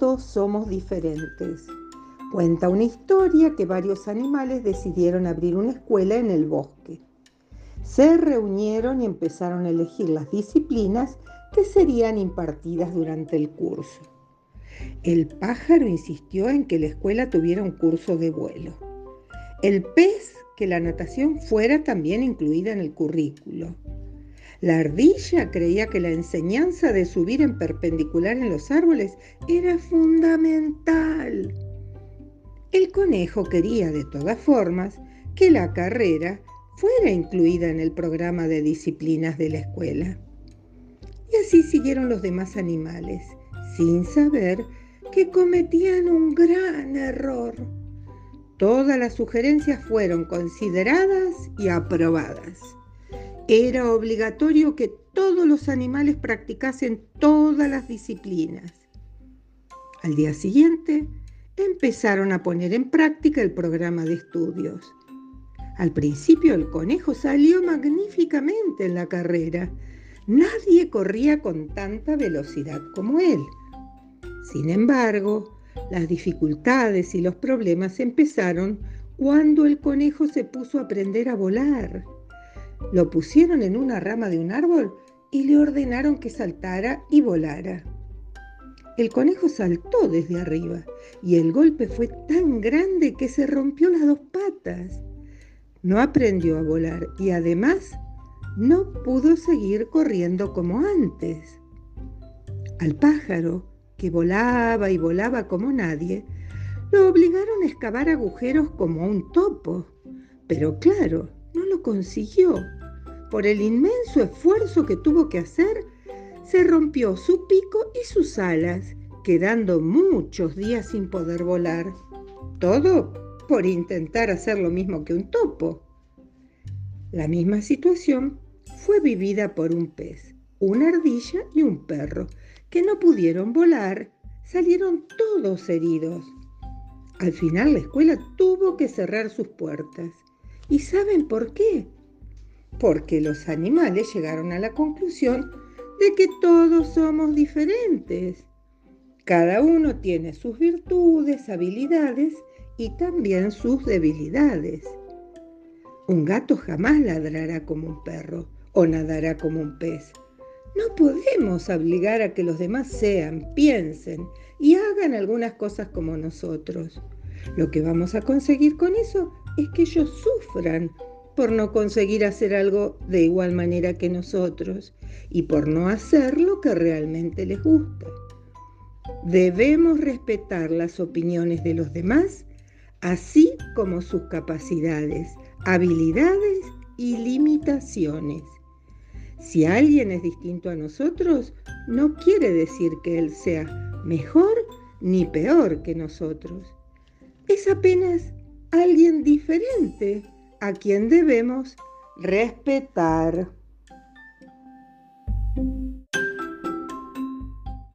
somos diferentes. Cuenta una historia que varios animales decidieron abrir una escuela en el bosque. Se reunieron y empezaron a elegir las disciplinas que serían impartidas durante el curso. El pájaro insistió en que la escuela tuviera un curso de vuelo. El pez que la natación fuera también incluida en el currículo. La ardilla creía que la enseñanza de subir en perpendicular en los árboles era fundamental. El conejo quería de todas formas que la carrera fuera incluida en el programa de disciplinas de la escuela. Y así siguieron los demás animales, sin saber que cometían un gran error. Todas las sugerencias fueron consideradas y aprobadas. Era obligatorio que todos los animales practicasen todas las disciplinas. Al día siguiente, empezaron a poner en práctica el programa de estudios. Al principio el conejo salió magníficamente en la carrera. Nadie corría con tanta velocidad como él. Sin embargo, las dificultades y los problemas empezaron cuando el conejo se puso a aprender a volar. Lo pusieron en una rama de un árbol y le ordenaron que saltara y volara. El conejo saltó desde arriba y el golpe fue tan grande que se rompió las dos patas no aprendió a volar y además no pudo seguir corriendo como antes. Al pájaro, que volaba y volaba como nadie, lo obligaron a excavar agujeros como un topo, pero claro, no lo consiguió. Por el inmenso esfuerzo que tuvo que hacer, se rompió su pico y sus alas, quedando muchos días sin poder volar. Todo por intentar hacer lo mismo que un topo. La misma situación fue vivida por un pez, una ardilla y un perro, que no pudieron volar, salieron todos heridos. Al final la escuela tuvo que cerrar sus puertas. ¿Y saben por qué? Porque los animales llegaron a la conclusión de que todos somos diferentes. Cada uno tiene sus virtudes, habilidades y también sus debilidades. Un gato jamás ladrará como un perro o nadará como un pez. No podemos obligar a que los demás sean, piensen y hagan algunas cosas como nosotros. Lo que vamos a conseguir con eso es que ellos sufran por no conseguir hacer algo de igual manera que nosotros y por no hacer lo que realmente les gusta. Debemos respetar las opiniones de los demás así como sus capacidades, habilidades y limitaciones. Si alguien es distinto a nosotros, no quiere decir que él sea mejor ni peor que nosotros. Es apenas alguien diferente a quien debemos respetar.